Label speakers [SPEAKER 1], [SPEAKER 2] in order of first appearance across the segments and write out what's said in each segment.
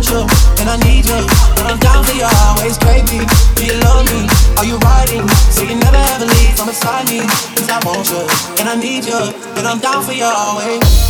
[SPEAKER 1] want you and I need you. and I'm down for you always, baby. Do you love me? Are you riding? So you never ever leave from beside me. Cause I want you and I need you. and I'm down for you always.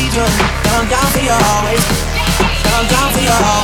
[SPEAKER 1] and I'm down for you always. I'm down for you always. And I'm down for you always.